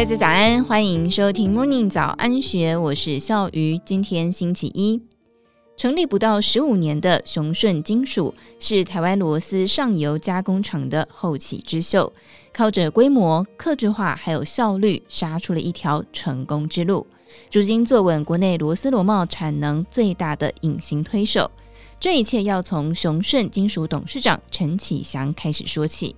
大家早安，欢迎收听 Morning 早安学，我是笑鱼。今天星期一，成立不到十五年的雄顺金属是台湾螺丝上游加工厂的后起之秀，靠着规模、客制化还有效率，杀出了一条成功之路。如今坐稳国内螺丝螺帽产能最大的隐形推手，这一切要从雄顺金属董事长陈启祥开始说起。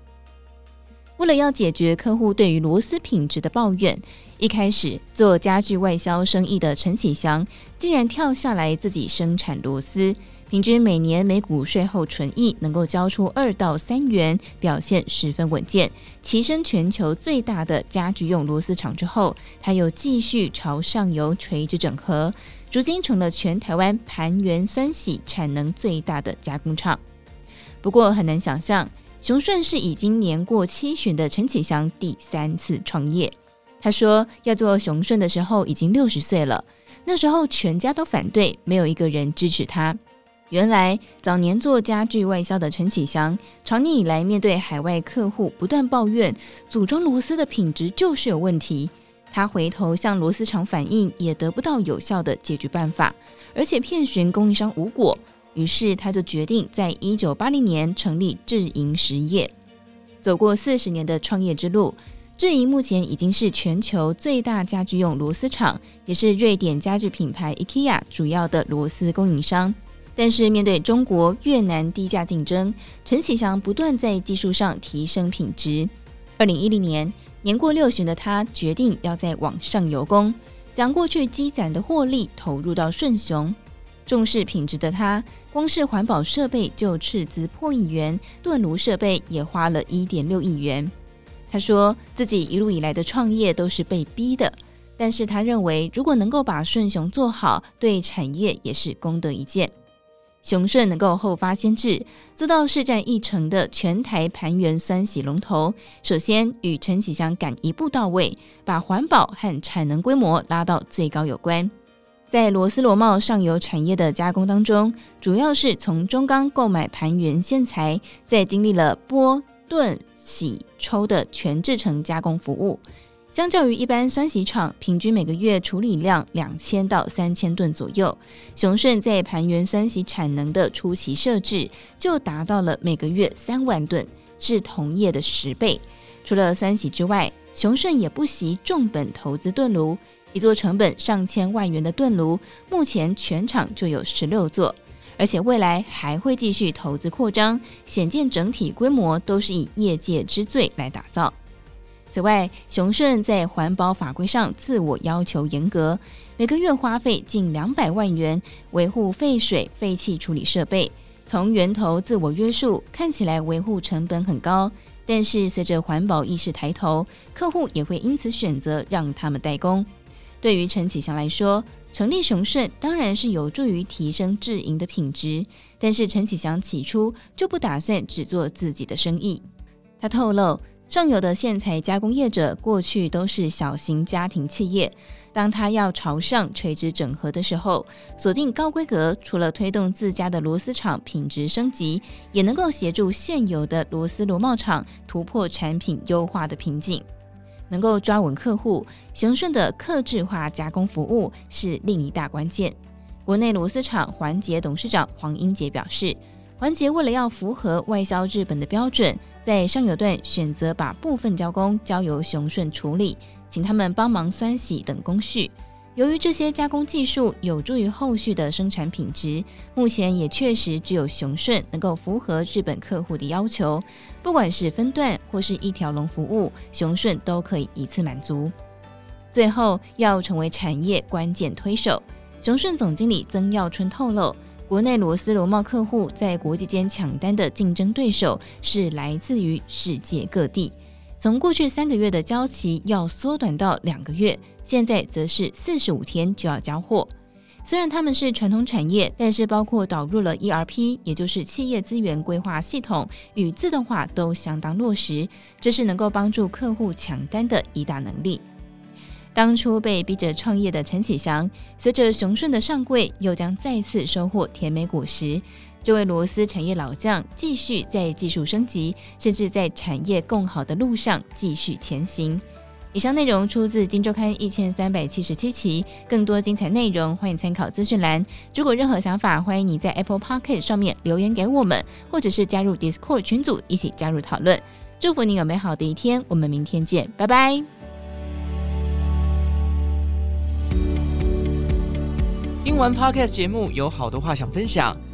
为了要解决客户对于螺丝品质的抱怨，一开始做家具外销生意的陈启祥竟然跳下来自己生产螺丝。平均每年每股税后纯益能够交出二到三元，表现十分稳健。跻身全球最大的家具用螺丝厂之后，他又继续朝上游垂直整合，如今成了全台湾盘源酸洗产能最大的加工厂。不过很难想象，雄顺是已经年过七旬的陈启祥第三次创业。他说要做雄顺的时候已经六十岁了，那时候全家都反对，没有一个人支持他。原来早年做家具外销的陈启祥，长年以来面对海外客户不断抱怨组装螺丝的品质就是有问题，他回头向螺丝厂反映，也得不到有效的解决办法，而且遍寻供应商无果，于是他就决定在一九八零年成立智盈实业。走过四十年的创业之路，智盈目前已经是全球最大家具用螺丝厂，也是瑞典家具品牌 IKEA 主要的螺丝供应商。但是面对中国、越南低价竞争，陈启祥不断在技术上提升品质。二零一零年，年过六旬的他决定要再往上游攻，将过去积攒的获利投入到顺雄。重视品质的他，光是环保设备就斥资破亿元，炖炉设备也花了一点六亿元。他说自己一路以来的创业都是被逼的，但是他认为如果能够把顺雄做好，对产业也是功德一件。雄顺能够后发先至，做到市占一成的全台盘源酸洗龙头。首先与陈启祥赶一步到位，把环保和产能规模拉到最高有关。在螺丝螺帽上游产业的加工当中，主要是从中钢购买盘源线材，在经历了剥、炖、洗、抽的全制程加工服务。相较于一般酸洗厂，平均每个月处理量两千到三千吨左右。雄顺在盘源酸洗产能的初期设置就达到了每个月三万吨，是同业的十倍。除了酸洗之外，雄顺也不惜重本投资炖炉，一座成本上千万元的盾炉，目前全厂就有十六座，而且未来还会继续投资扩张，显见整体规模都是以业界之最来打造。此外，雄顺在环保法规上自我要求严格，每个月花费近两百万元维护废水废气处理设备。从源头自我约束，看起来维护成本很高，但是随着环保意识抬头，客户也会因此选择让他们代工。对于陈启祥来说，成立雄顺当然是有助于提升智盈的品质，但是陈启祥起初就不打算只做自己的生意。他透露。上游的线材加工业者过去都是小型家庭企业，当他要朝上垂直整合的时候，锁定高规格，除了推动自家的螺丝厂品质升级，也能够协助现有的螺丝螺帽厂突破产品优化的瓶颈，能够抓稳客户。雄顺的客制化加工服务是另一大关键。国内螺丝厂环节董事长黄英杰表示。环节为了要符合外销日本的标准，在上游段选择把部分加工交由雄顺处理，请他们帮忙酸洗等工序。由于这些加工技术有助于后续的生产品质，目前也确实只有雄顺能够符合日本客户的要求。不管是分段或是一条龙服务，雄顺都可以一次满足。最后要成为产业关键推手，雄顺总经理曾耀春透露。国内螺丝螺帽客户在国际间抢单的竞争对手是来自于世界各地，从过去三个月的交期要缩短到两个月，现在则是四十五天就要交货。虽然他们是传统产业，但是包括导入了 ERP，也就是企业资源规划系统与自动化都相当落实，这是能够帮助客户抢单的一大能力。当初被逼着创业的陈启祥，随着雄顺的上柜，又将再次收获甜美果实。这位螺丝产业老将，继续在技术升级，甚至在产业更好的路上继续前行。以上内容出自《金周刊》一千三百七十七期，更多精彩内容欢迎参考资讯栏。如果任何想法，欢迎你在 Apple Podcast 上面留言给我们，或者是加入 Discord 群组一起加入讨论。祝福你有美好的一天，我们明天见，拜拜。听完 Podcast 节目，有好多话想分享，